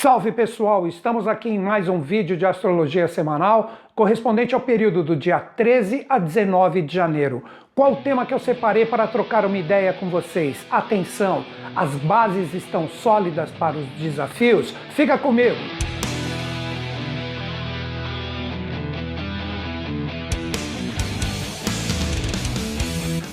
Salve pessoal, estamos aqui em mais um vídeo de astrologia semanal correspondente ao período do dia 13 a 19 de janeiro. Qual o tema que eu separei para trocar uma ideia com vocês? Atenção, as bases estão sólidas para os desafios? Fica comigo!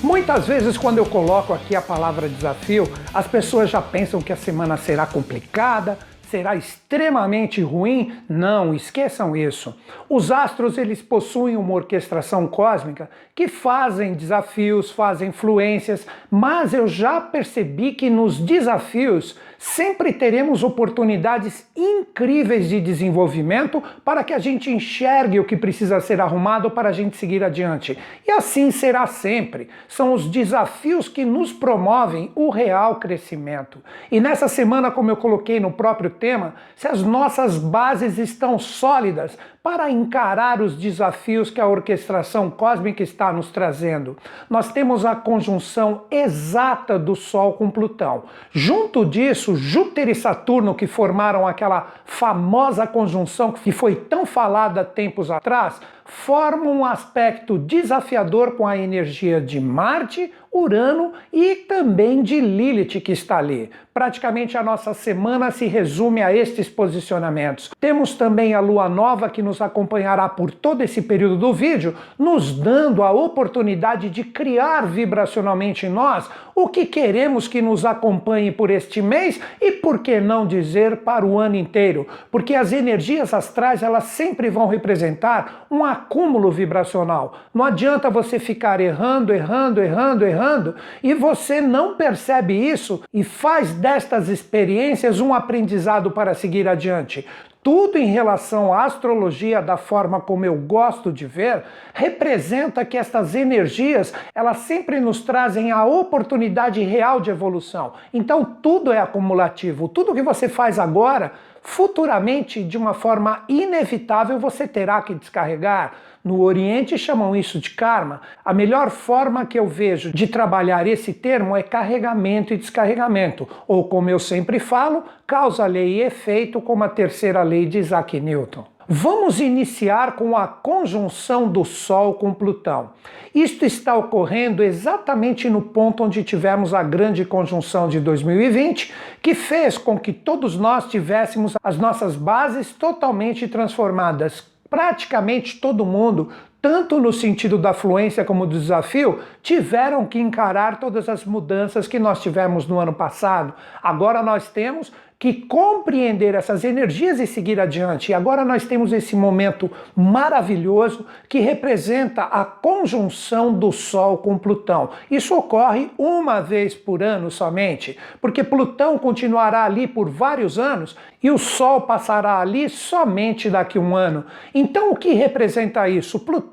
Muitas vezes, quando eu coloco aqui a palavra desafio, as pessoas já pensam que a semana será complicada, será extremamente ruim? Não, esqueçam isso. Os astros eles possuem uma orquestração cósmica que fazem desafios, fazem influências, mas eu já percebi que nos desafios sempre teremos oportunidades incríveis de desenvolvimento para que a gente enxergue o que precisa ser arrumado para a gente seguir adiante. E assim será sempre. São os desafios que nos promovem o real crescimento. E nessa semana, como eu coloquei no próprio tema, se as nossas bases estão sólidas para encarar os desafios que a orquestração cósmica está nos trazendo. Nós temos a conjunção exata do Sol com Plutão. Junto disso, Júpiter e Saturno, que formaram aquela famosa conjunção que foi tão falada tempos atrás, formam um aspecto desafiador com a energia de Marte, Urano e também de Lilith que está ali. Praticamente a nossa semana se resume a estes posicionamentos. Temos também a lua nova que nos acompanhará por todo esse período do vídeo, nos dando a oportunidade de criar vibracionalmente em nós o que queremos que nos acompanhe por este mês e por que não dizer para o ano inteiro, porque as energias astrais elas sempre vão representar um acúmulo vibracional. Não adianta você ficar errando, errando, errando, errando e você não percebe isso e faz destas experiências um aprendizado para seguir adiante tudo em relação à astrologia da forma como eu gosto de ver, representa que estas energias, elas sempre nos trazem a oportunidade real de evolução. Então tudo é acumulativo. Tudo que você faz agora, futuramente, de uma forma inevitável, você terá que descarregar. No Oriente chamam isso de karma. A melhor forma que eu vejo de trabalhar esse termo é carregamento e descarregamento, ou como eu sempre falo, causa, lei e efeito, como a terceira lei de Isaac Newton. Vamos iniciar com a conjunção do Sol com Plutão. Isto está ocorrendo exatamente no ponto onde tivemos a grande conjunção de 2020, que fez com que todos nós tivéssemos as nossas bases totalmente transformadas praticamente todo mundo, tanto no sentido da fluência como do desafio, tiveram que encarar todas as mudanças que nós tivemos no ano passado. Agora nós temos que compreender essas energias e seguir adiante. E agora nós temos esse momento maravilhoso que representa a conjunção do Sol com Plutão. Isso ocorre uma vez por ano somente, porque Plutão continuará ali por vários anos e o Sol passará ali somente daqui a um ano. Então o que representa isso? Plutão,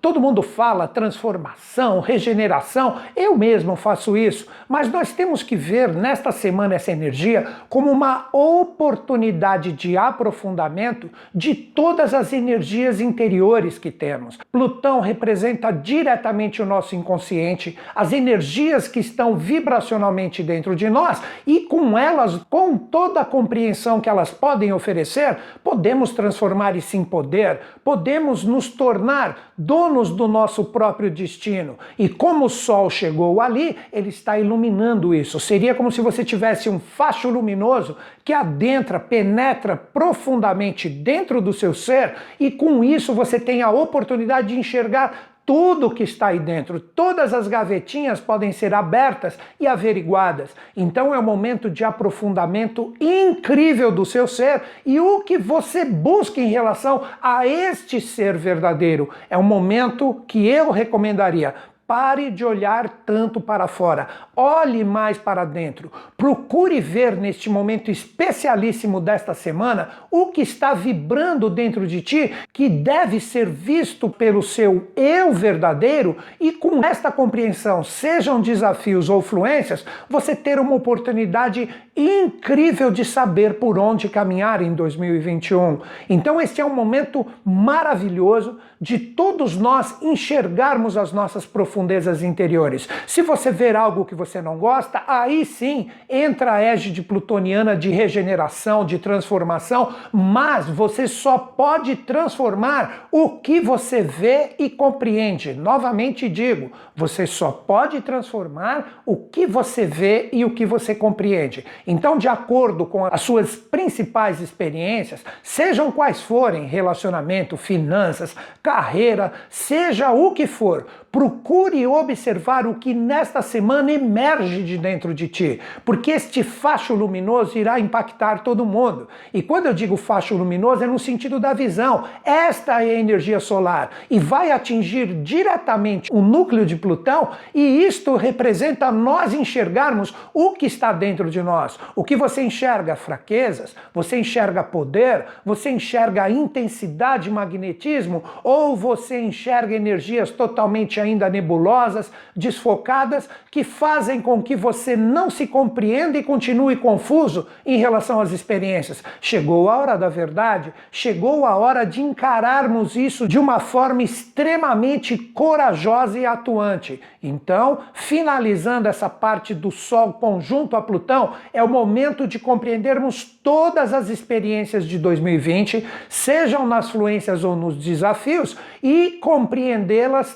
todo mundo fala transformação, regeneração, eu mesmo faço isso, mas nós temos que ver nesta semana essa energia como uma uma oportunidade de aprofundamento de todas as energias interiores que temos. Plutão representa diretamente o nosso inconsciente, as energias que estão vibracionalmente dentro de nós e com elas, com toda a compreensão que elas podem oferecer, podemos transformar isso em poder, podemos nos tornar donos do nosso próprio destino. E como o Sol chegou ali, ele está iluminando isso. Seria como se você tivesse um facho luminoso que adentra, penetra profundamente dentro do seu ser e com isso você tem a oportunidade de enxergar tudo que está aí dentro, todas as gavetinhas podem ser abertas e averiguadas. Então é um momento de aprofundamento incrível do seu ser e o que você busca em relação a este ser verdadeiro. É um momento que eu recomendaria Pare de olhar tanto para fora, olhe mais para dentro. Procure ver neste momento especialíssimo desta semana o que está vibrando dentro de ti, que deve ser visto pelo seu eu verdadeiro, e com esta compreensão, sejam desafios ou fluências, você ter uma oportunidade incrível de saber por onde caminhar em 2021. Então, este é um momento maravilhoso de todos nós enxergarmos as nossas profundezas interiores. Se você ver algo que você não gosta, aí sim entra a égide plutoniana de regeneração, de transformação, mas você só pode transformar o que você vê e compreende. Novamente digo, você só pode transformar o que você vê e o que você compreende. Então, de acordo com as suas principais experiências, sejam quais forem relacionamento, finanças, carreira, seja o que for, procure observar o que nesta semana emerge de dentro de ti, porque este facho luminoso irá impactar todo mundo. E quando eu digo facho luminoso é no sentido da visão. Esta é a energia solar e vai atingir diretamente o núcleo de Plutão e isto representa nós enxergarmos o que está dentro de nós. O que você enxerga fraquezas, você enxerga poder, você enxerga intensidade, magnetismo ou você enxerga energias totalmente ainda nebulosas, desfocadas, que fazem com que você não se compreenda e continue confuso em relação às experiências. Chegou a hora da verdade, chegou a hora de encararmos isso de uma forma extremamente corajosa e atuante. Então, finalizando essa parte do Sol conjunto a Plutão, é o momento de compreendermos todas as experiências de 2020, sejam nas fluências ou nos desafios, e compreendê-las,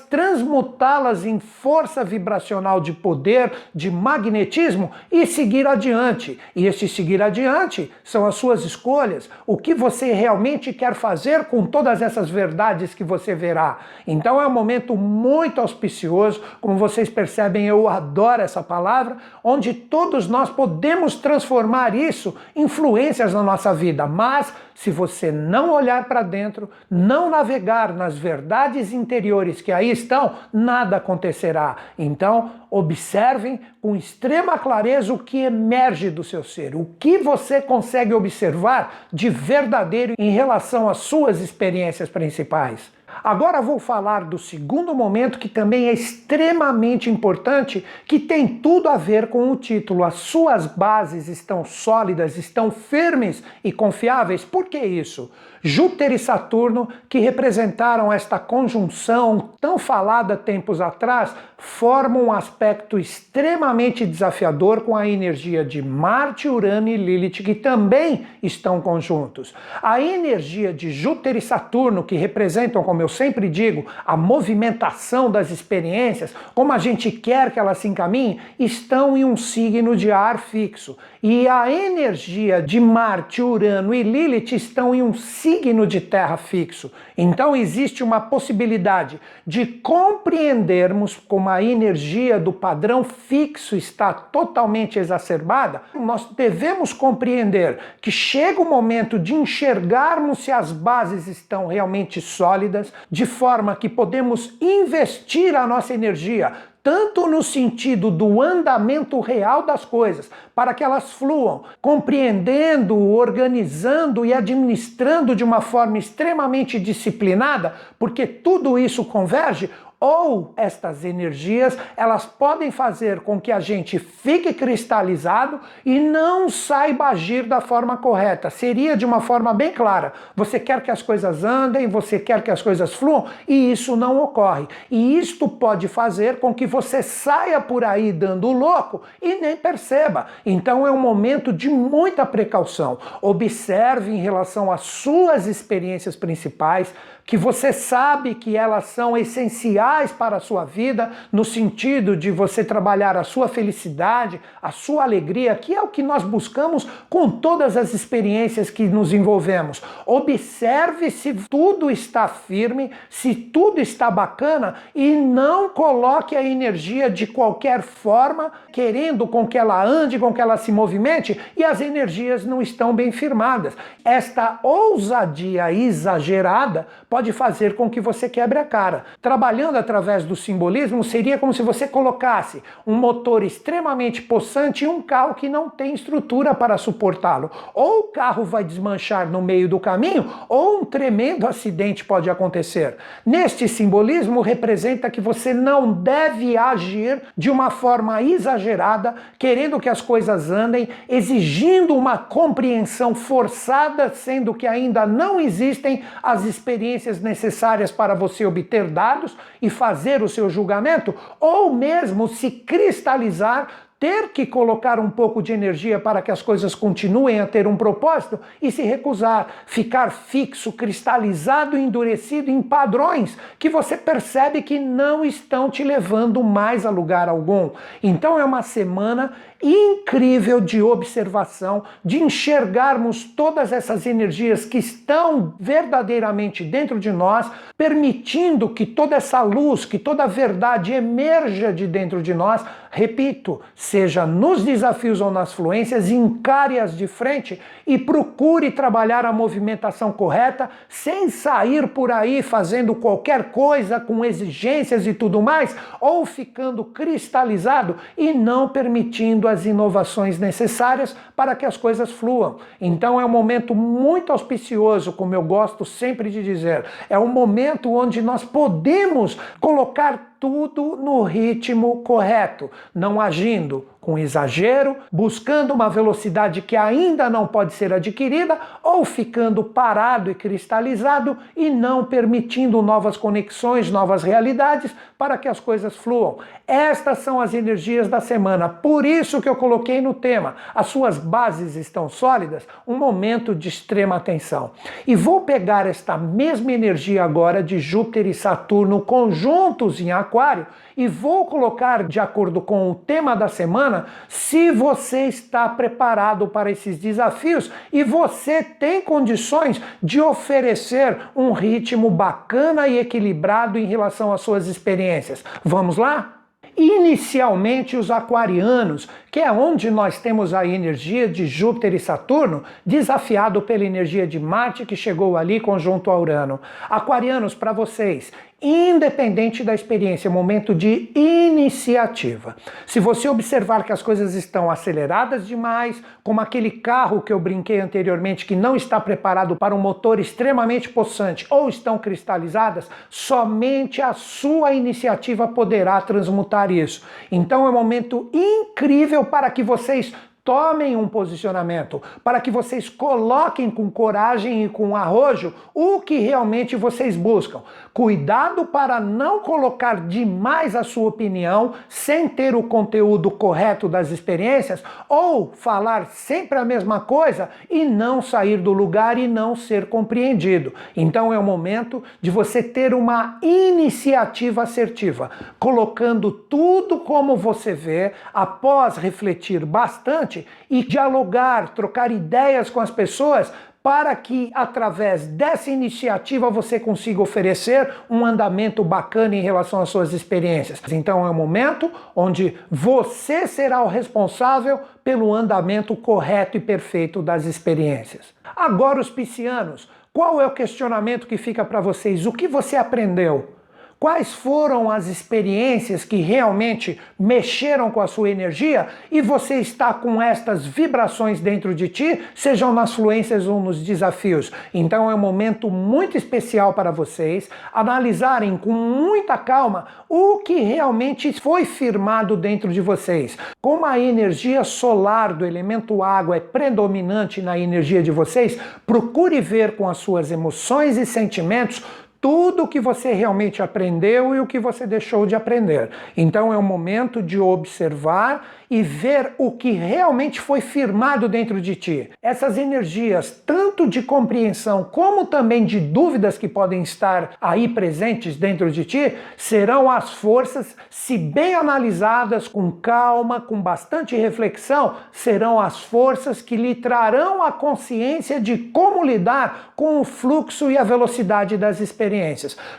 transmutá-las em força vibracional de poder, de magnetismo e seguir adiante. E este seguir adiante são as suas escolhas, o que você realmente quer fazer com todas essas verdades que você verá. Então é um momento muito auspicioso, como vocês percebem, eu adoro essa palavra, onde todos nós podemos transformar isso em influências na nossa vida, mas se você não olhar para dentro, não navegar nas verdades interiores que aí estão, nada acontecerá. Então, observem com extrema clareza o que emerge do seu ser, o que você consegue observar de verdadeiro em relação às suas experiências principais. Agora vou falar do segundo momento que também é extremamente importante, que tem tudo a ver com o título. As suas bases estão sólidas, estão firmes e confiáveis. Por que isso? Júpiter e Saturno, que representaram esta conjunção tão falada tempos atrás, formam um aspecto extremamente desafiador com a energia de Marte, Urano e Lilith, que também estão conjuntos. A energia de Júpiter e Saturno, que representam, como eu sempre digo, a movimentação das experiências, como a gente quer que elas se encaminhem, estão em um signo de ar fixo. E a energia de Marte, Urano e Lilith estão em um signo de terra fixo. Então existe uma possibilidade de compreendermos como a energia do padrão fixo está totalmente exacerbada. Nós devemos compreender que chega o momento de enxergarmos se as bases estão realmente sólidas, de forma que podemos investir a nossa energia tanto no sentido do andamento real das coisas, para que elas fluam, compreendendo, organizando e administrando de uma forma extremamente disciplinada, porque tudo isso converge ou estas energias, elas podem fazer com que a gente fique cristalizado e não saiba agir da forma correta. Seria de uma forma bem clara. Você quer que as coisas andem, você quer que as coisas fluam e isso não ocorre. E isto pode fazer com que você saia por aí dando louco e nem perceba. Então é um momento de muita precaução. Observe em relação às suas experiências principais, que você sabe que elas são essenciais para a sua vida, no sentido de você trabalhar a sua felicidade, a sua alegria, que é o que nós buscamos com todas as experiências que nos envolvemos. Observe se tudo está firme, se tudo está bacana e não coloque a energia de qualquer forma, querendo com que ela ande, com que ela se movimente e as energias não estão bem firmadas. Esta ousadia exagerada pode pode fazer com que você quebre a cara. Trabalhando através do simbolismo, seria como se você colocasse um motor extremamente possante em um carro que não tem estrutura para suportá-lo. Ou o carro vai desmanchar no meio do caminho, ou um tremendo acidente pode acontecer. Neste simbolismo, representa que você não deve agir de uma forma exagerada, querendo que as coisas andem, exigindo uma compreensão forçada, sendo que ainda não existem as experiências necessárias para você obter dados e fazer o seu julgamento, ou mesmo se cristalizar ter que colocar um pouco de energia para que as coisas continuem a ter um propósito e se recusar, ficar fixo, cristalizado endurecido em padrões que você percebe que não estão te levando mais a lugar algum. Então é uma semana incrível de observação, de enxergarmos todas essas energias que estão verdadeiramente dentro de nós, permitindo que toda essa luz, que toda a verdade emerja de dentro de nós. Repito, seja nos desafios ou nas fluências, encare-as de frente e procure trabalhar a movimentação correta sem sair por aí fazendo qualquer coisa com exigências e tudo mais, ou ficando cristalizado e não permitindo as inovações necessárias para que as coisas fluam. Então é um momento muito auspicioso, como eu gosto sempre de dizer. É um momento onde nós podemos colocar tudo no ritmo correto, não agindo com exagero, buscando uma velocidade que ainda não pode ser adquirida ou ficando parado e cristalizado e não permitindo novas conexões, novas realidades para que as coisas fluam. Estas são as energias da semana. Por isso que eu coloquei no tema. As suas bases estão sólidas, um momento de extrema atenção. E vou pegar esta mesma energia agora de Júpiter e Saturno conjuntos em Aquário e vou colocar de acordo com o tema da semana se você está preparado para esses desafios e você tem condições de oferecer um ritmo bacana e equilibrado em relação às suas experiências. Vamos lá? Inicialmente, os aquarianos, que é onde nós temos a energia de Júpiter e Saturno, desafiado pela energia de Marte que chegou ali conjunto a Urano. Aquarianos, para vocês, independente da experiência, momento de iniciativa. Se você observar que as coisas estão aceleradas demais, como aquele carro que eu brinquei anteriormente que não está preparado para um motor extremamente possante ou estão cristalizadas, somente a sua iniciativa poderá transmutar isso. Então é um momento incrível para que vocês tomem um posicionamento, para que vocês coloquem com coragem e com arrojo o que realmente vocês buscam. Cuidado para não colocar demais a sua opinião sem ter o conteúdo correto das experiências ou falar sempre a mesma coisa e não sair do lugar e não ser compreendido. Então é o momento de você ter uma iniciativa assertiva, colocando tudo como você vê após refletir bastante e dialogar, trocar ideias com as pessoas para que através dessa iniciativa você consiga oferecer um andamento bacana em relação às suas experiências. Então é um momento onde você será o responsável pelo andamento correto e perfeito das experiências. Agora os piscianos, qual é o questionamento que fica para vocês? O que você aprendeu? Quais foram as experiências que realmente mexeram com a sua energia e você está com estas vibrações dentro de ti, sejam nas fluências ou nos desafios? Então é um momento muito especial para vocês analisarem com muita calma o que realmente foi firmado dentro de vocês. Como a energia solar do elemento água é predominante na energia de vocês, procure ver com as suas emoções e sentimentos tudo o que você realmente aprendeu e o que você deixou de aprender. Então é o momento de observar e ver o que realmente foi firmado dentro de ti. Essas energias, tanto de compreensão como também de dúvidas que podem estar aí presentes dentro de ti, serão as forças, se bem analisadas com calma, com bastante reflexão, serão as forças que lhe trarão a consciência de como lidar com o fluxo e a velocidade das experiências.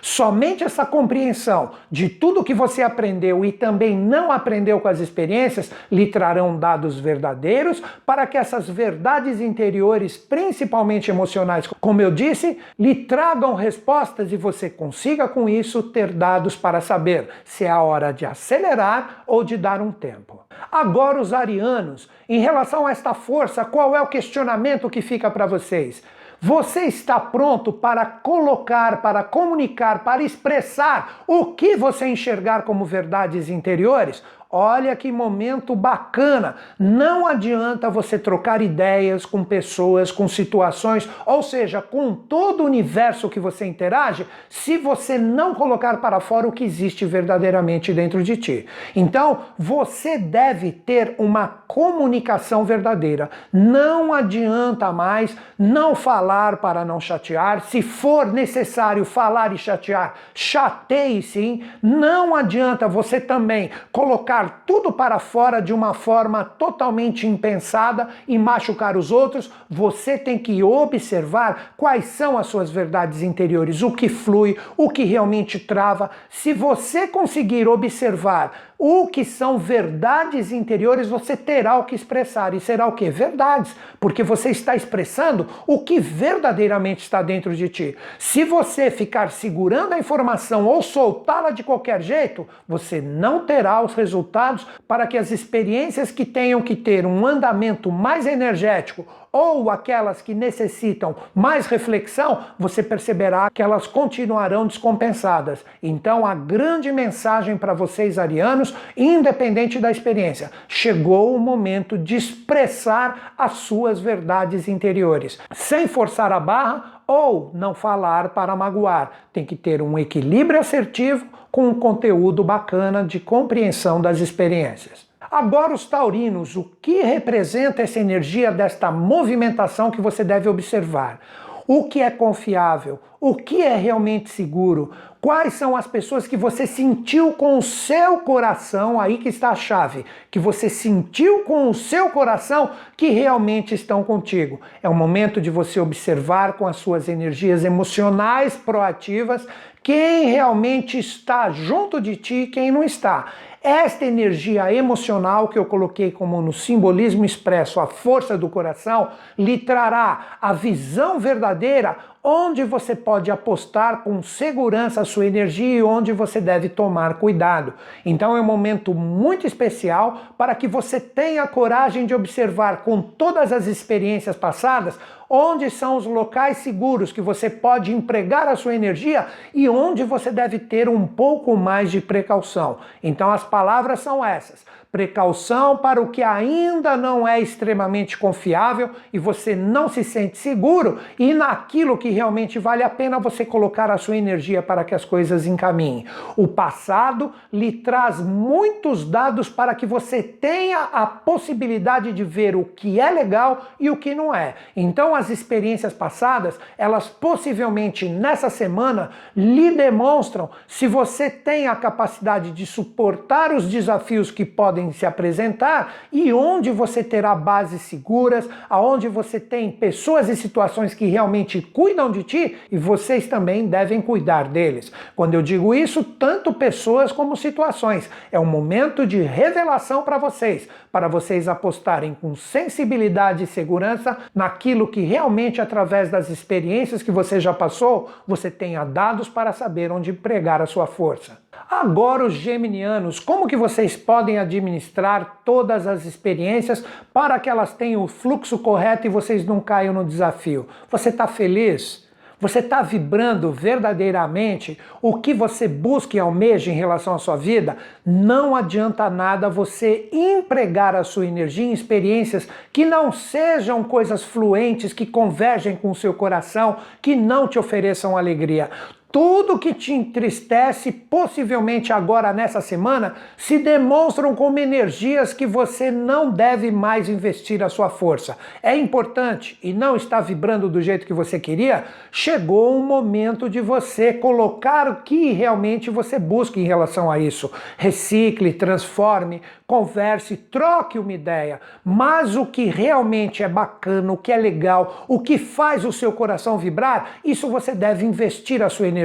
Somente essa compreensão de tudo que você aprendeu e também não aprendeu com as experiências lhe trarão dados verdadeiros para que essas verdades interiores, principalmente emocionais, como eu disse, lhe tragam respostas e você consiga com isso ter dados para saber se é a hora de acelerar ou de dar um tempo. Agora, os arianos, em relação a esta força, qual é o questionamento que fica para vocês? Você está pronto para colocar, para comunicar, para expressar o que você enxergar como verdades interiores? Olha que momento bacana! Não adianta você trocar ideias com pessoas, com situações, ou seja, com todo o universo que você interage, se você não colocar para fora o que existe verdadeiramente dentro de ti. Então, você deve ter uma comunicação verdadeira. Não adianta mais não falar para não chatear. Se for necessário falar e chatear, chateie sim. Não adianta você também colocar colocar tudo para fora de uma forma totalmente impensada e machucar os outros, você tem que observar quais são as suas verdades interiores, o que flui, o que realmente trava. Se você conseguir observar o que são verdades interiores, você terá o que expressar. E será o que? Verdades. Porque você está expressando o que verdadeiramente está dentro de ti. Se você ficar segurando a informação ou soltá-la de qualquer jeito, você não terá os resultados para que as experiências que tenham que ter um andamento mais energético ou aquelas que necessitam mais reflexão, você perceberá que elas continuarão descompensadas. Então, a grande mensagem para vocês, arianos, independente da experiência, chegou o momento de expressar as suas verdades interiores, sem forçar a barra ou não falar para magoar. Tem que ter um equilíbrio assertivo com um conteúdo bacana de compreensão das experiências. Agora, os taurinos, o que representa essa energia desta movimentação que você deve observar? O que é confiável? O que é realmente seguro? Quais são as pessoas que você sentiu com o seu coração? Aí que está a chave. Que você sentiu com o seu coração que realmente estão contigo. É o momento de você observar com as suas energias emocionais proativas quem realmente está junto de ti e quem não está. Esta energia emocional que eu coloquei como no simbolismo expresso, a força do coração, lhe trará a visão verdadeira onde você pode apostar com segurança a sua energia e onde você deve tomar cuidado. Então é um momento muito especial para que você tenha coragem de observar com todas as experiências passadas onde são os locais seguros que você pode empregar a sua energia e onde você deve ter um pouco mais de precaução. Então as palavras são essas: precaução para o que ainda não é extremamente confiável e você não se sente seguro, e naquilo que realmente vale a pena você colocar a sua energia para que as coisas encaminhem. O passado lhe traz muitos dados para que você tenha a possibilidade de ver o que é legal e o que não é. Então, as experiências passadas, elas possivelmente nessa semana lhe demonstram se você tem a capacidade de suportar os desafios que podem podem se apresentar e onde você terá bases seguras, aonde você tem pessoas e situações que realmente cuidam de ti e vocês também devem cuidar deles. Quando eu digo isso, tanto pessoas como situações. É um momento de revelação para vocês, para vocês apostarem com sensibilidade e segurança naquilo que realmente através das experiências que você já passou, você tenha dados para saber onde pregar a sua força. Agora os geminianos, como que vocês podem administrar todas as experiências para que elas tenham o fluxo correto e vocês não caiam no desafio? Você está feliz? Você está vibrando verdadeiramente o que você busca e almeja em relação à sua vida? Não adianta nada você empregar a sua energia em experiências que não sejam coisas fluentes, que convergem com o seu coração, que não te ofereçam alegria. Tudo que te entristece, possivelmente agora nessa semana, se demonstram como energias que você não deve mais investir a sua força. É importante e não está vibrando do jeito que você queria? Chegou o momento de você colocar o que realmente você busca em relação a isso. Recicle, transforme, converse, troque uma ideia. Mas o que realmente é bacana, o que é legal, o que faz o seu coração vibrar, isso você deve investir a sua energia.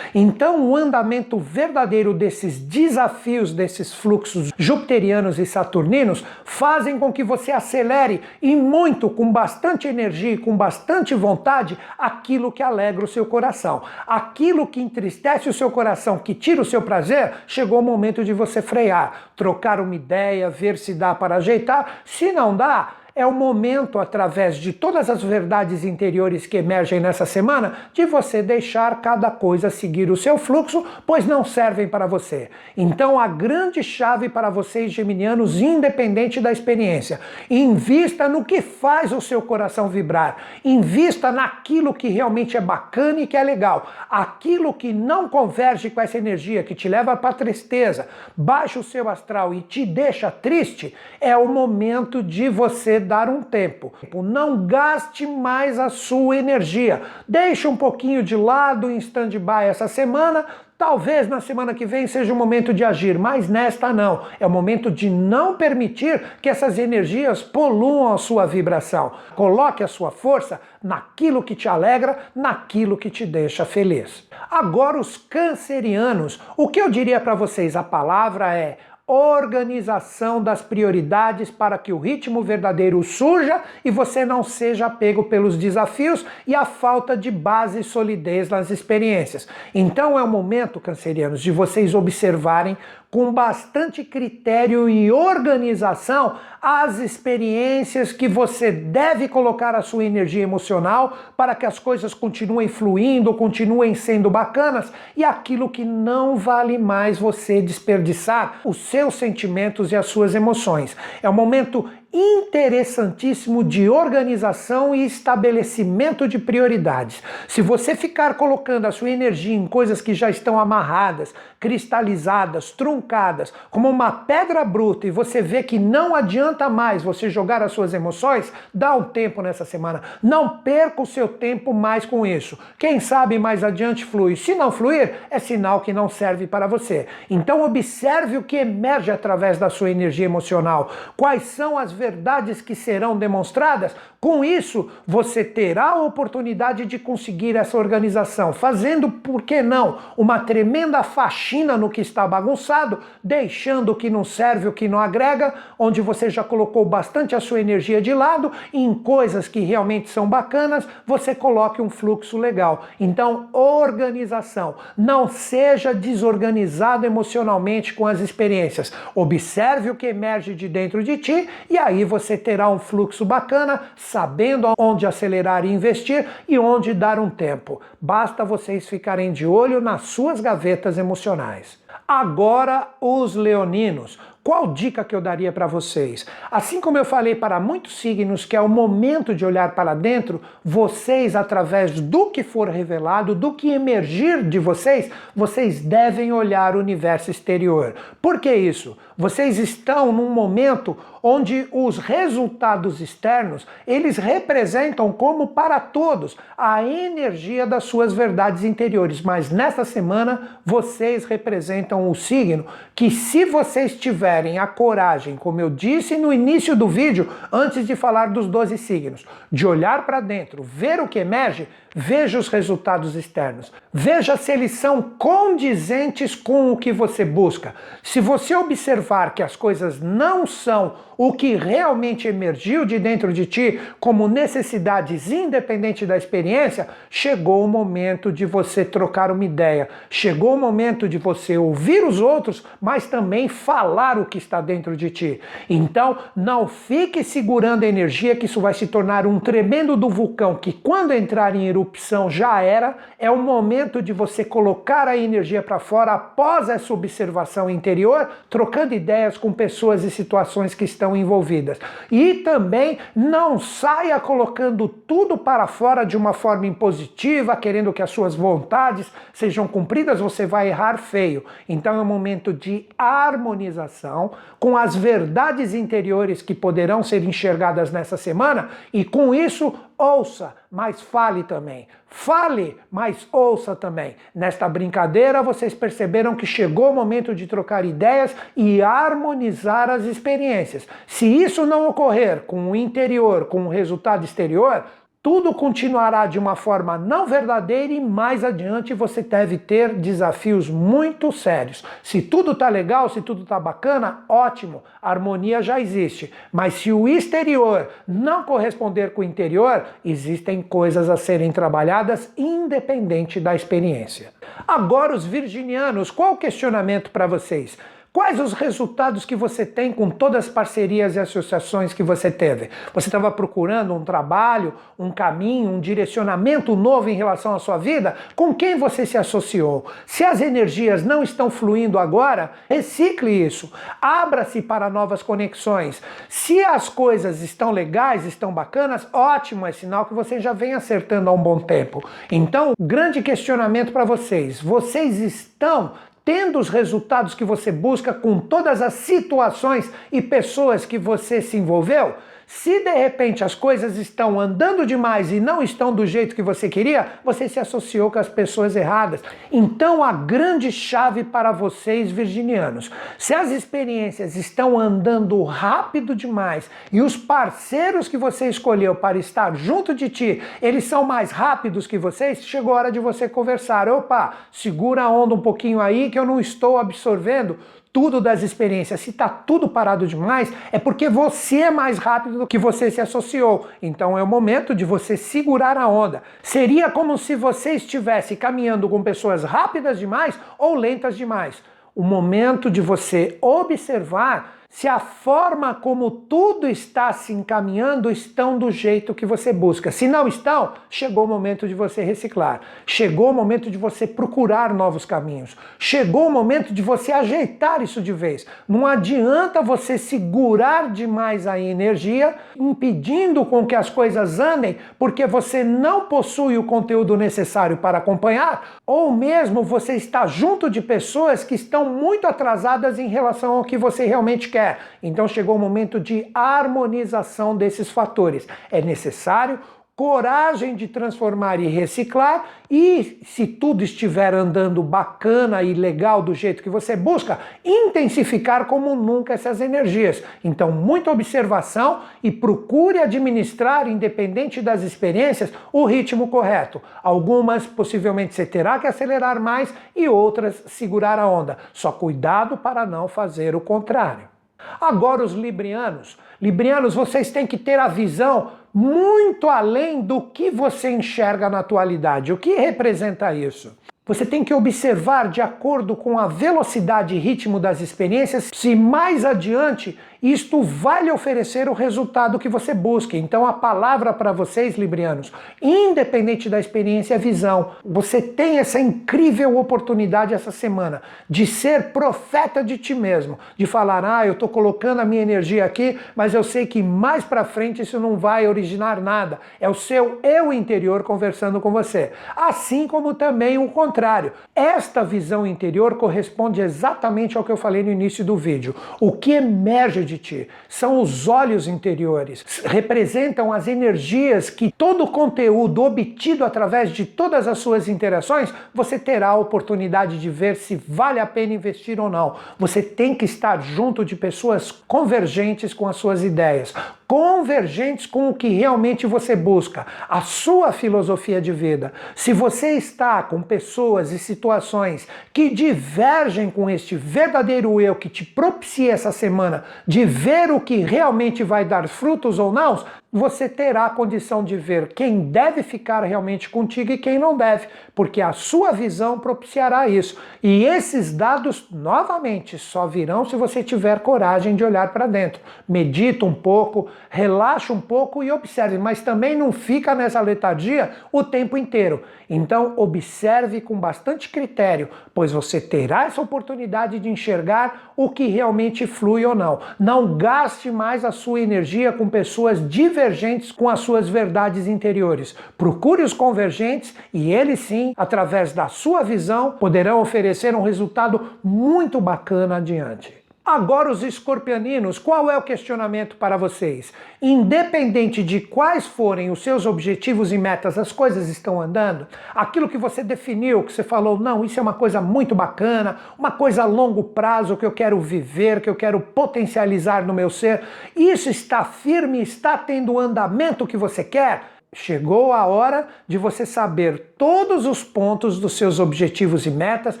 Então, o andamento verdadeiro desses desafios, desses fluxos jupiterianos e saturninos, fazem com que você acelere e muito, com bastante energia e com bastante vontade, aquilo que alegra o seu coração. Aquilo que entristece o seu coração, que tira o seu prazer, chegou o momento de você frear, trocar uma ideia, ver se dá para ajeitar. Se não dá, é o momento, através de todas as verdades interiores que emergem nessa semana, de você deixar cada coisa seguir o seu fluxo, pois não servem para você. Então, a grande chave para vocês, geminianos, independente da experiência, invista no que faz o seu coração vibrar, invista naquilo que realmente é bacana e que é legal, aquilo que não converge com essa energia, que te leva para tristeza, baixa o seu astral e te deixa triste, é o momento de você dar um tempo. Não gaste mais a sua energia. Deixe um pouquinho de lado em stand-by essa semana. Talvez na semana que vem seja o momento de agir, mas nesta não. É o momento de não permitir que essas energias poluam a sua vibração. Coloque a sua força naquilo que te alegra, naquilo que te deixa feliz. Agora, os cancerianos, o que eu diria para vocês? A palavra é organização das prioridades para que o ritmo verdadeiro surja e você não seja pego pelos desafios e a falta de base e solidez nas experiências. Então é o momento, cancerianos, de vocês observarem com bastante critério e organização as experiências que você deve colocar a sua energia emocional para que as coisas continuem fluindo, continuem sendo bacanas e aquilo que não vale mais você desperdiçar, os seus sentimentos e as suas emoções. É um momento interessantíssimo de organização e estabelecimento de prioridades. Se você ficar colocando a sua energia em coisas que já estão amarradas, cristalizadas, truncadas, como uma pedra bruta, e você vê que não adianta mais você jogar as suas emoções, dá um tempo nessa semana. Não perca o seu tempo mais com isso. Quem sabe mais adiante flui. Se não fluir, é sinal que não serve para você. Então observe o que emerge através da sua energia emocional. Quais são as verdades que serão demonstradas, com isso você terá a oportunidade de conseguir essa organização, fazendo, por que não, uma tremenda faxina no que está bagunçado, deixando o que não serve, o que não agrega, onde você já colocou bastante a sua energia de lado, em coisas que realmente são bacanas, você coloque um fluxo legal. Então, organização. Não seja desorganizado emocionalmente com as experiências. Observe o que emerge de dentro de ti e aí você terá um fluxo bacana, sabendo onde acelerar e investir e onde dar um tempo. Basta vocês ficarem de olho nas suas gavetas emocionais. Agora, os leoninos. Qual dica que eu daria para vocês? Assim como eu falei para muitos signos que é o momento de olhar para dentro, vocês, através do que for revelado, do que emergir de vocês, vocês devem olhar o universo exterior. Por que isso? Vocês estão num momento onde os resultados externos, eles representam como para todos a energia das suas verdades interiores, mas nesta semana vocês representam o signo que se vocês tiverem a coragem, como eu disse no início do vídeo, antes de falar dos 12 signos, de olhar para dentro, ver o que emerge, veja os resultados externos. Veja se eles são condizentes com o que você busca. Se você observar que as coisas não são o que realmente emergiu de dentro de ti como necessidades independente da experiência, chegou o momento de você trocar uma ideia. Chegou o momento de você ouvir os outros, mas também falar o que está dentro de ti. Então, não fique segurando a energia que isso vai se tornar um tremendo do vulcão que quando entrar em erupção já era, é o momento de você colocar a energia para fora após essa observação interior, trocando ideias com pessoas e situações que estão envolvidas. E também não saia colocando tudo para fora de uma forma impositiva, querendo que as suas vontades sejam cumpridas, você vai errar feio. Então é um momento de harmonização com as verdades interiores que poderão ser enxergadas nessa semana e com isso ouça, mas fale também. Fale, mas ouça também. Nesta brincadeira, vocês perceberam que chegou o momento de trocar ideias e harmonizar as experiências. Se isso não ocorrer com o interior, com o resultado exterior, tudo continuará de uma forma não verdadeira e mais adiante você deve ter desafios muito sérios. Se tudo está legal, se tudo está bacana, ótimo, a harmonia já existe. Mas se o exterior não corresponder com o interior, existem coisas a serem trabalhadas independente da experiência. Agora os virginianos, qual o questionamento para vocês? Quais os resultados que você tem com todas as parcerias e associações que você teve? Você estava procurando um trabalho, um caminho, um direcionamento novo em relação à sua vida? Com quem você se associou? Se as energias não estão fluindo agora, recicle isso. Abra-se para novas conexões. Se as coisas estão legais, estão bacanas, ótimo, é sinal que você já vem acertando há um bom tempo. Então, grande questionamento para vocês. Vocês estão tendo os resultados que você busca com todas as situações e pessoas que você se envolveu? Se de repente as coisas estão andando demais e não estão do jeito que você queria, você se associou com as pessoas erradas. Então a grande chave para vocês virginianos, se as experiências estão andando rápido demais e os parceiros que você escolheu para estar junto de ti, eles são mais rápidos que vocês, chegou a hora de você conversar. Opa, segura a onda um pouquinho aí que eu não estou absorvendo tudo das experiências, se está tudo parado demais, é porque você é mais rápido do que você se associou. Então é o momento de você segurar a onda. Seria como se você estivesse caminhando com pessoas rápidas demais ou lentas demais. O momento de você observar se a forma como tudo está se encaminhando estão do jeito que você busca. Se não estão, chegou o momento de você reciclar. Chegou o momento de você procurar novos caminhos. Chegou o momento de você ajeitar isso de vez. Não adianta você segurar demais a energia, impedindo com que as coisas andem, porque você não possui o conteúdo necessário para acompanhar, ou mesmo você está junto de pessoas que estão muito atrasadas em relação ao que você realmente quer quer. Então chegou o momento de harmonização desses fatores. É necessário coragem de transformar e reciclar e se tudo estiver andando bacana e legal do jeito que você busca, intensificar como nunca essas energias. Então, muita observação e procure administrar, independente das experiências, o ritmo correto. Algumas possivelmente você terá que acelerar mais e outras segurar a onda. Só cuidado para não fazer o contrário. Agora, os librianos. Librianos, vocês têm que ter a visão muito além do que você enxerga na atualidade. O que representa isso? Você tem que observar de acordo com a velocidade e ritmo das experiências se mais adiante isto vai lhe oferecer o resultado que você busca. Então a palavra para vocês, librianos, independente da experiência, é visão. Você tem essa incrível oportunidade essa semana de ser profeta de ti mesmo, de falar: "Ah, eu estou colocando a minha energia aqui, mas eu sei que mais para frente isso não vai originar nada". É o seu eu interior conversando com você. Assim como também o contrário. Esta visão interior corresponde exatamente ao que eu falei no início do vídeo. O que emerge de ti. São os olhos interiores. Representam as energias que todo o conteúdo obtido através de todas as suas interações, você terá a oportunidade de ver se vale a pena investir ou não. Você tem que estar junto de pessoas convergentes com as suas ideias, convergentes com o que realmente você busca, a sua filosofia de vida. Se você está com pessoas e situações que divergem com este verdadeiro eu que te propicia essa semana de ver o que realmente vai dar frutos ou não, você terá a condição de ver quem deve ficar realmente contigo e quem não deve, porque a sua visão propiciará isso. E esses dados, novamente, só virão se você tiver coragem de olhar para dentro. Medita um pouco, relaxa um pouco e observe, mas também não fica nessa letargia o tempo inteiro. Então, observe com bastante critério, pois você terá essa oportunidade de enxergar o que realmente flui ou não. Não gaste mais a sua energia com pessoas divergentes com as suas verdades interiores. Procure os convergentes e eles sim, através da sua visão, poderão oferecer um resultado muito bacana adiante. Agora, os escorpianinos, qual é o questionamento para vocês? Independente de quais forem os seus objetivos e metas, as coisas estão andando? Aquilo que você definiu, que você falou, não, isso é uma coisa muito bacana, uma coisa a longo prazo que eu quero viver, que eu quero potencializar no meu ser, isso está firme, está tendo o andamento que você quer? Chegou a hora de você saber todos os pontos dos seus objetivos e metas,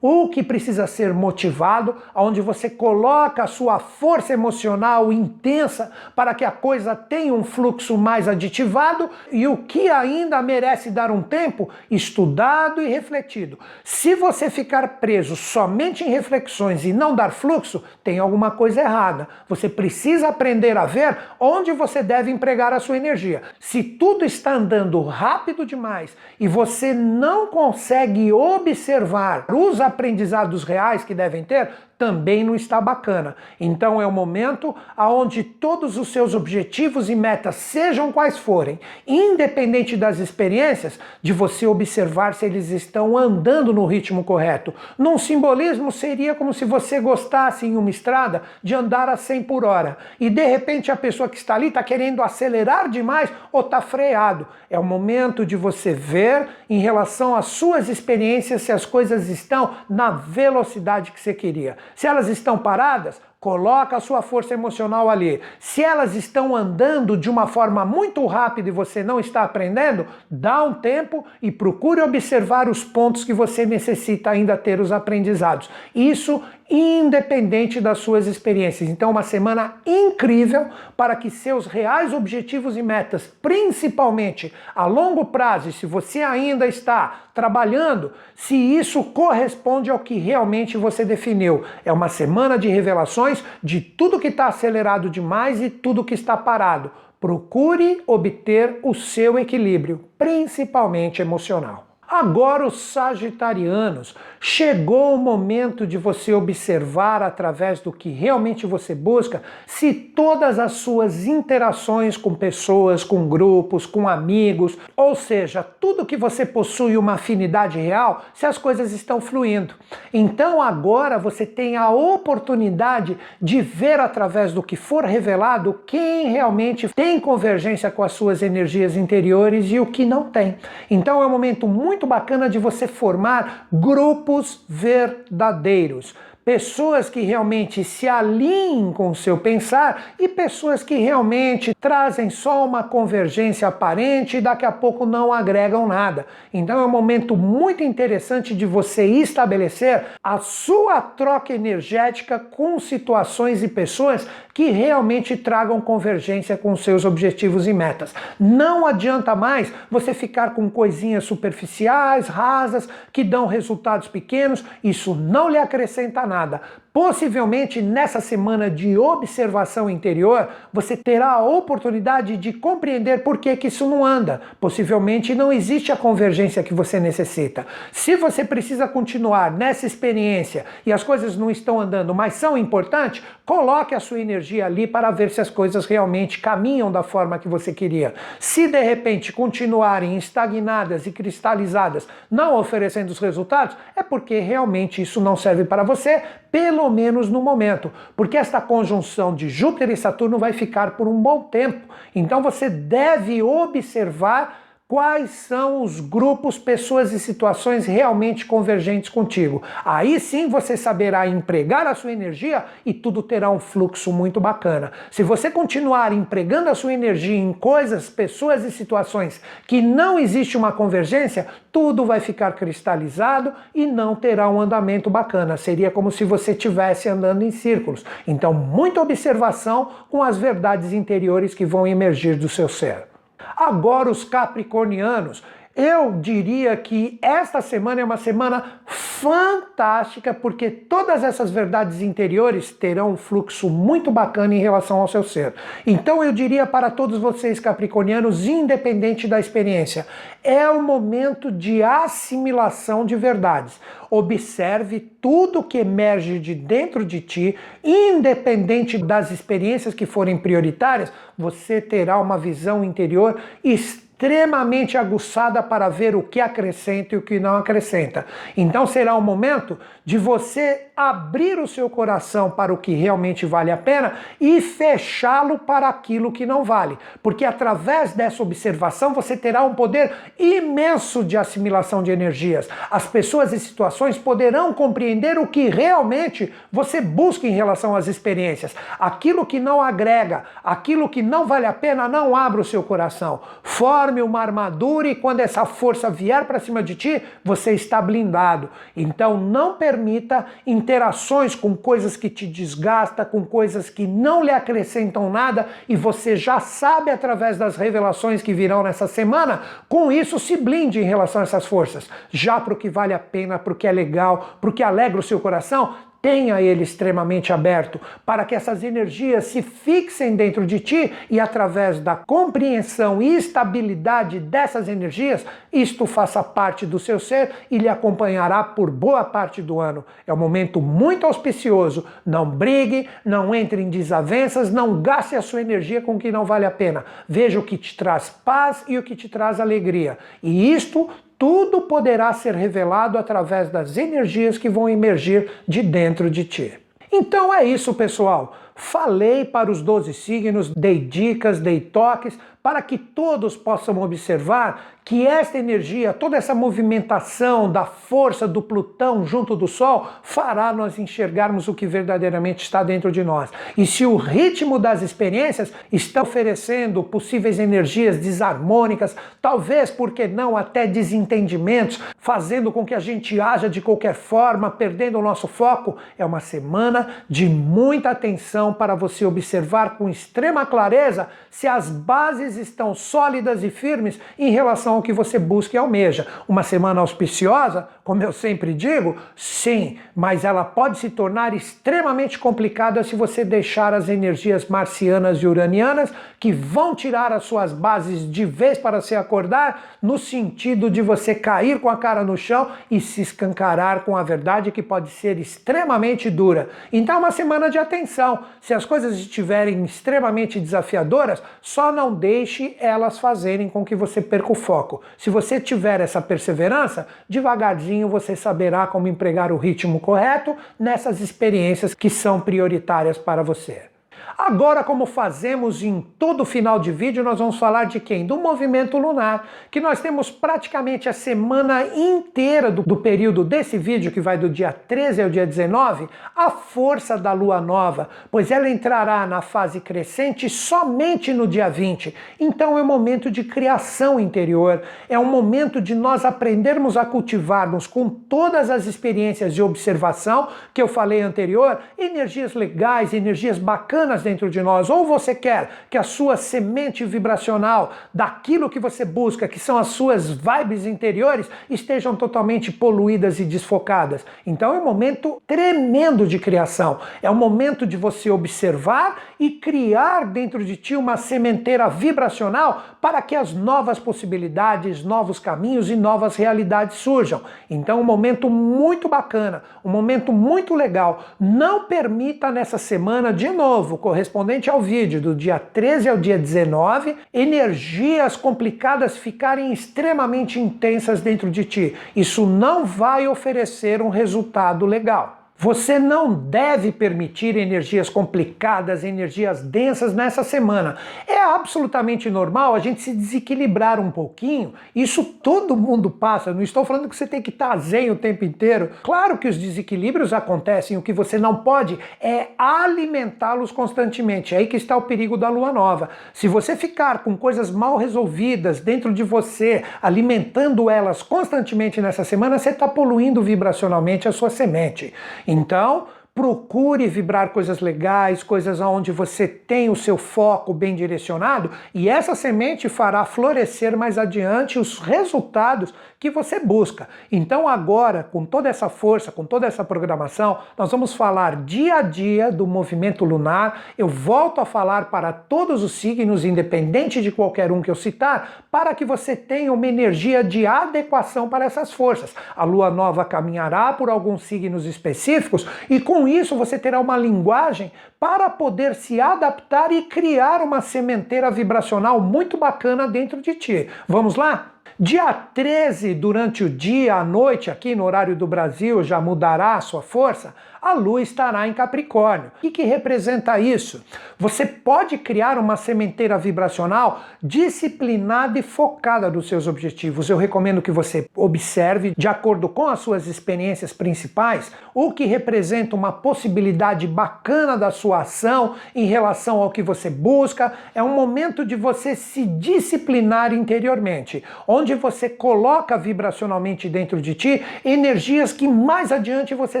o que precisa ser motivado, onde você coloca a sua força emocional intensa para que a coisa tenha um fluxo mais aditivado e o que ainda merece dar um tempo estudado e refletido. Se você ficar preso somente em reflexões e não dar fluxo, tem alguma coisa errada. Você precisa aprender a ver onde você deve empregar a sua energia. Se tudo está está andando rápido demais e você não consegue observar os aprendizados reais que devem ter, também não está bacana. Então é o momento aonde todos os seus objetivos e metas, sejam quais forem, independente das experiências, de você observar se eles estão andando no ritmo correto. Num simbolismo seria como se você gostasse em uma estrada de andar a 100 por hora e de repente a pessoa que está ali está querendo acelerar demais ou está freado. É o momento de você ver em relação às suas experiências se as coisas estão na velocidade que você queria. Se elas estão paradas, Coloca a sua força emocional ali. Se elas estão andando de uma forma muito rápida e você não está aprendendo, dá um tempo e procure observar os pontos que você necessita ainda ter os aprendizados. Isso independente das suas experiências. Então, uma semana incrível para que seus reais objetivos e metas, principalmente a longo prazo, se você ainda está trabalhando, se isso corresponde ao que realmente você definiu. É uma semana de revelações de tudo que está acelerado demais e tudo que está parado. Procure obter o seu equilíbrio, principalmente emocional. Agora, os sagitarianos, chegou o momento de você observar através do que realmente você busca se todas as suas interações com pessoas, com grupos, com amigos, ou seja, tudo que você possui uma afinidade real, se as coisas estão fluindo. Então, agora você tem a oportunidade de ver através do que for revelado quem realmente tem convergência com as suas energias interiores e o que não tem. Então, é um momento muito muito bacana de você formar grupos verdadeiros pessoas que realmente se alinhem com o seu pensar e pessoas que realmente trazem só uma convergência aparente e daqui a pouco não agregam nada. Então é um momento muito interessante de você estabelecer a sua troca energética com situações e pessoas que realmente tragam convergência com seus objetivos e metas. Não adianta mais você ficar com coisinhas superficiais, rasas, que dão resultados pequenos, isso não lhe acrescenta nada. Possivelmente nessa semana de observação interior, você terá a oportunidade de compreender por que, que isso não anda. Possivelmente não existe a convergência que você necessita. Se você precisa continuar nessa experiência e as coisas não estão andando, mas são importantes, coloque a sua energia ali para ver se as coisas realmente caminham da forma que você queria. Se de repente continuarem estagnadas e cristalizadas, não oferecendo os resultados, é porque realmente isso não serve para você, pelo menos no momento, porque esta conjunção de Júpiter e Saturno vai ficar por um bom tempo. Então você deve observar quais são os grupos, pessoas e situações realmente convergentes contigo. Aí sim você saberá empregar a sua energia e tudo terá um fluxo muito bacana. Se você continuar empregando a sua energia em coisas, pessoas e situações que não existe uma convergência, tudo vai ficar cristalizado e não terá um andamento bacana. Seria como se você estivesse andando em círculos. Então, muita observação com as verdades interiores que vão emergir do seu ser. Agora, os capricornianos, eu diria que esta semana é uma semana fantástica, porque todas essas verdades interiores terão um fluxo muito bacana em relação ao seu ser. Então eu diria para todos vocês capricornianos, independente da experiência, é o momento de assimilação de verdades. Observe tudo que emerge de dentro de ti, independente das experiências que forem prioritárias, você terá uma visão interior extremamente extremamente aguçada para ver o que acrescenta e o que não acrescenta. Então será o momento de você abrir o seu coração para o que realmente vale a pena e fechá-lo para aquilo que não vale. Porque através dessa observação você terá um poder imenso de assimilação de energias. As pessoas e situações poderão compreender o que realmente você busca em relação às experiências. Aquilo que não agrega, aquilo que não vale a pena, não abra o seu coração. Fora forme uma armadura e quando essa força vier para cima de ti, você está blindado. Então não permita interações com coisas que te desgastam, com coisas que não lhe acrescentam nada e você já sabe através das revelações que virão nessa semana. Com isso, se blinde em relação a essas forças. Já para o que vale a pena, para o que é legal, para o que alegra o seu coração, tenha ele extremamente aberto para que essas energias se fixem dentro de ti e através da compreensão e estabilidade dessas energias, isto faça parte do seu ser e lhe acompanhará por boa parte do ano. É um momento muito auspicioso. Não brigue, não entre em desavenças, não gaste a sua energia com o que não vale a pena. Veja o que te traz paz e o que te traz alegria. E isto tudo poderá ser revelado através das energias que vão emergir de dentro de ti. Então é isso, pessoal. Falei para os 12 signos, dei dicas, dei toques para que todos possam observar que esta energia, toda essa movimentação da força do Plutão junto do Sol, fará nós enxergarmos o que verdadeiramente está dentro de nós. E se o ritmo das experiências está oferecendo possíveis energias desarmônicas, talvez, por que não, até desentendimentos, fazendo com que a gente haja de qualquer forma, perdendo o nosso foco, é uma semana de muita atenção para você observar com extrema clareza se as bases estão sólidas e firmes em relação ao que você busca e almeja. Uma semana auspiciosa, como eu sempre digo, sim, mas ela pode se tornar extremamente complicada se você deixar as energias marcianas e uranianas que vão tirar as suas bases de vez para se acordar, no sentido de você cair com a cara no chão e se escancarar com a verdade que pode ser extremamente dura. Então, é uma semana de atenção. Se as coisas estiverem extremamente desafiadoras, só não deixe deixe elas fazerem com que você perca o foco. Se você tiver essa perseverança, devagarzinho você saberá como empregar o ritmo correto nessas experiências que são prioritárias para você. Agora, como fazemos em todo final de vídeo, nós vamos falar de quem? Do movimento lunar, que nós temos praticamente a semana inteira do, do, período desse vídeo, que vai do dia 13 ao dia 19, a força da lua nova, pois ela entrará na fase crescente somente no dia 20. Então é um momento de criação interior, é um momento de nós aprendermos a cultivarmos com todas as experiências de observação que eu falei anterior, energias legais, energias bacanas dentro de nós, ou você quer que a sua semente vibracional daquilo que você busca, que são as suas vibes interiores, estejam totalmente poluídas e desfocadas. Então é um momento tremendo de criação. É um momento de você observar e criar dentro de ti uma sementeira vibracional para que as novas possibilidades, novos caminhos e novas realidades surjam. Então, um momento muito bacana, um momento muito legal. Não permita nessa semana, de novo, correspondente ao vídeo do dia 13 ao dia 19, energias complicadas ficarem extremamente intensas dentro de ti. Isso não vai oferecer um resultado legal. Você não deve permitir energias complicadas, energias densas nessa semana. É absolutamente normal a gente se desequilibrar um pouquinho. Isso todo mundo passa. Não estou falando que você tem que estar zen o tempo inteiro. Claro que os desequilíbrios acontecem. O que você não pode é alimentá-los constantemente. É aí que está o perigo da lua nova. Se você ficar com coisas mal resolvidas dentro de você, alimentando elas constantemente nessa semana, você está poluindo vibracionalmente a sua semente. Então, procure vibrar coisas legais, coisas onde você tem o seu foco bem direcionado, e essa semente fará florescer mais adiante os resultados que você busca. Então, agora, com toda essa força, com toda essa programação, nós vamos falar dia a dia do movimento lunar. Eu volto a falar para todos os signos, independente de qualquer um que eu citar, para que você tenha uma energia de adequação para essas forças. A lua nova caminhará por alguns signos específicos e com isso você terá uma linguagem para poder se adaptar e criar uma sementeira vibracional muito bacana dentro de ti. Vamos lá? Dia 13, durante o dia, à noite, aqui no horário do Brasil, já mudará a sua força a Lua estará em Capricórnio. O que, que representa isso? Você pode criar uma sementeira vibracional disciplinada e focada nos seus objetivos. Eu recomendo que você observe, de acordo com as suas experiências principais, o que representa uma possibilidade bacana da sua ação em relação ao que você busca. É um momento de você se disciplinar interiormente, onde você coloca vibracionalmente dentro de ti energias que mais adiante você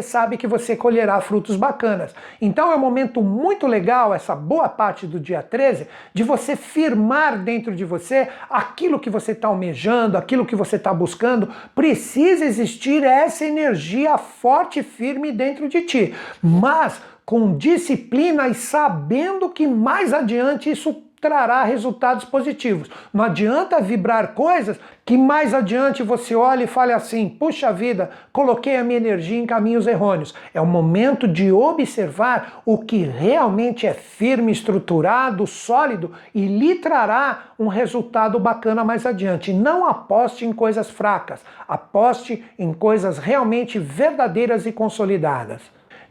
sabe que você colherá colherá frutos bacanas. Então é um momento muito legal, essa boa parte do dia 13, de você firmar dentro de você aquilo que você está almejando, aquilo que você está buscando. Precisa existir essa energia forte e firme dentro de ti. Mas com disciplina e sabendo que mais adiante isso trará resultados positivos. Não adianta vibrar coisas que mais adiante você olhe e fale assim: puxa vida, coloquei a minha energia em caminhos errôneos. É o momento de observar o que realmente é firme, estruturado, sólido e lhe trará um resultado bacana mais adiante. Não aposte em coisas fracas, aposte em coisas realmente verdadeiras e consolidadas.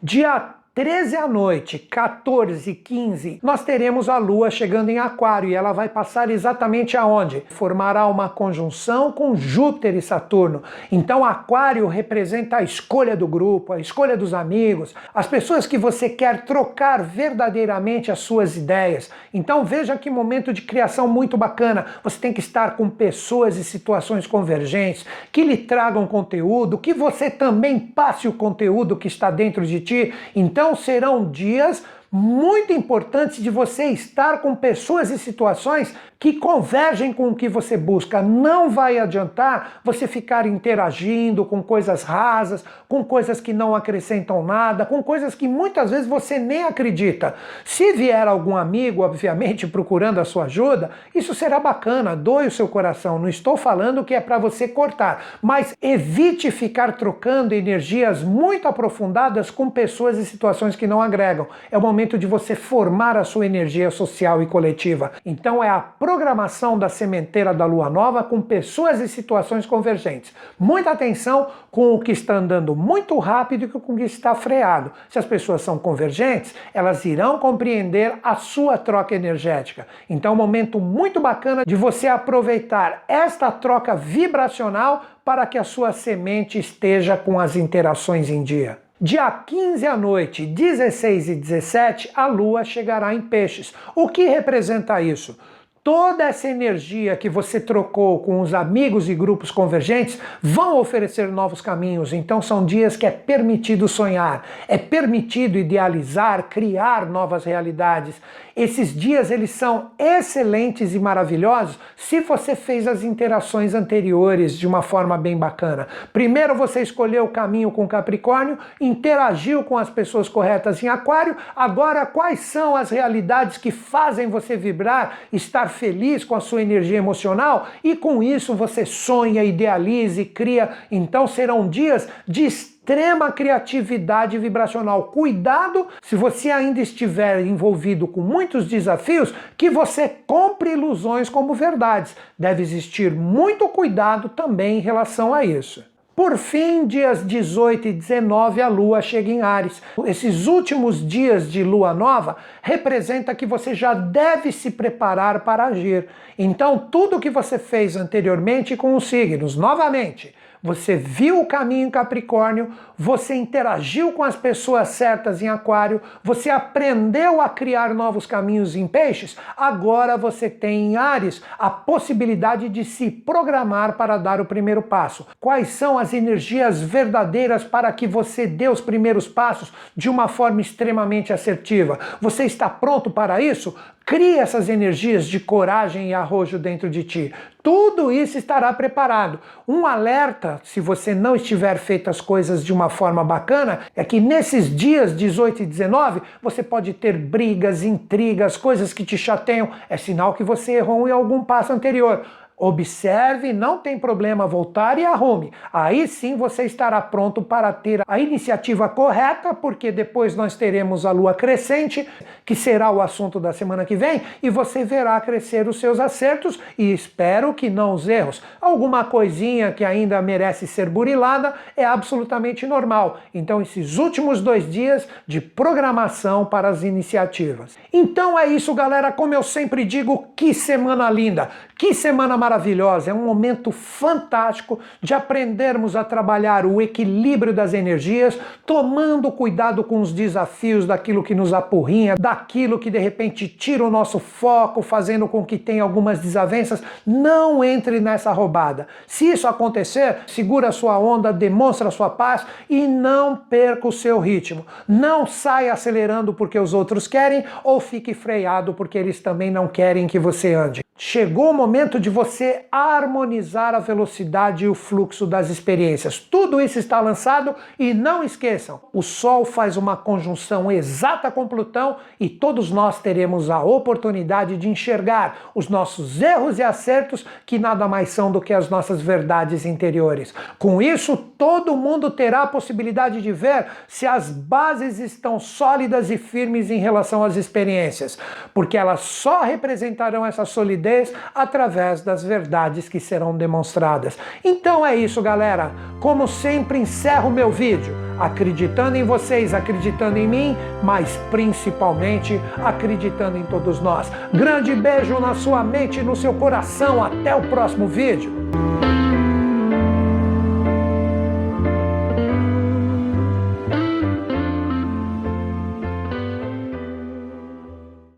Dia 13 à noite, 14 e 15, nós teremos a Lua chegando em Aquário e ela vai passar exatamente aonde? Formará uma conjunção com Júpiter e Saturno. Então, Aquário representa a escolha do grupo, a escolha dos amigos, as pessoas que você quer trocar verdadeiramente as suas ideias. Então, veja que momento de criação muito bacana. Você tem que estar com pessoas e situações convergentes que lhe tragam conteúdo, que você também passe o conteúdo que está dentro de ti. Então, então serão dias muito importante de você estar com pessoas e situações que convergem com o que você busca. Não vai adiantar você ficar interagindo com coisas rasas, com coisas que não acrescentam nada, com coisas que muitas vezes você nem acredita. Se vier algum amigo, obviamente, procurando a sua ajuda, isso será bacana, doe o seu coração. Não estou falando que é para você cortar, mas evite ficar trocando energias muito aprofundadas com pessoas e situações que não agregam. É o momento de você formar a sua energia social e coletiva. Então é a programação da sementeira da lua nova com pessoas e situações convergentes. Muita atenção com o que está andando muito rápido e com o que está freado. Se as pessoas são convergentes, elas irão compreender a sua troca energética. Então é um momento muito bacana de você aproveitar esta troca vibracional para que a sua semente esteja com as interações em dia. Dia 15 à noite, 16 e 17, a Lua chegará em Peixes. O que representa isso? Toda essa energia que você trocou com os amigos e grupos convergentes vão oferecer novos caminhos. Então são dias que é permitido sonhar, é permitido idealizar, criar novas realidades. Esses dias eles são excelentes e maravilhosos se você fez as interações anteriores de uma forma bem bacana. Primeiro você escolheu o caminho com Capricórnio, interagiu com as pessoas corretas em Aquário. Agora quais são as realidades que fazem você vibrar, estar feliz com a sua energia emocional e com isso você sonha, idealiza e cria. Então serão dias de extrema criatividade vibracional. Cuidado se você ainda estiver envolvido com muitos desafios, que você compre ilusões como verdades. Deve existir muito cuidado também em relação a isso. Por fim, dias 18 e 19, a lua chega em Ares. Esses últimos dias de lua nova representa que você já deve se preparar para agir. Então, tudo que você fez anteriormente com os signos, novamente, você viu o caminho em Capricórnio, você interagiu com as pessoas certas em Aquário, você aprendeu a criar novos caminhos em Peixes, agora você tem em Ares a possibilidade de se programar para dar o primeiro passo. Quais são as energias verdadeiras para que você dê os primeiros passos de uma forma extremamente assertiva? Você está pronto para isso? Crie essas energias de coragem e arrojo dentro de ti. Tudo isso estará preparado. Um alerta, se você não estiver feito as coisas de uma forma bacana, é que nesses dias 18 e 19 você pode ter brigas, intrigas, coisas que te chateiam. É sinal que você errou em algum passo anterior Observe, não tem problema voltar e arrume. Aí sim você estará pronto para ter a iniciativa correta, porque depois nós teremos a lua crescente, que será o assunto da semana que vem, e você verá crescer os seus acertos e espero que não os erros. Alguma coisinha que ainda merece ser burilada é absolutamente normal. Então, esses últimos dois dias de programação para as iniciativas. Então é isso, galera. Como eu sempre digo, que semana linda, que semana maravilhosa é um momento fantástico de aprendermos a trabalhar o equilíbrio das energias, tomando cuidado com os desafios daquilo que nos apurrinha, daquilo que de repente tira o nosso foco, fazendo com que tenha algumas desavenças. Não entre nessa roubada. Se isso acontecer, segura a sua onda, demonstra a sua paz e não perca o seu ritmo. Não saia acelerando porque os outros querem ou fique freado porque eles também não querem que você ande. Chegou o momento de você harmonizar a velocidade e o fluxo das experiências. Tudo isso está lançado e não esqueçam, o Sol faz uma conjunção exata com Plutão e todos nós teremos a oportunidade de enxergar os nossos erros e acertos que nada mais são do que as nossas verdades interiores. Com isso, todo mundo terá a possibilidade de ver se as bases estão sólidas e firmes em relação às experiências, porque elas só representarão essa solidez através das verdades que serão demonstradas. Então é isso, galera. Como sempre, encerro meu vídeo acreditando em vocês, acreditando em mim, mas principalmente acreditando em todos nós. Grande beijo na sua mente e no seu coração. Até o próximo vídeo.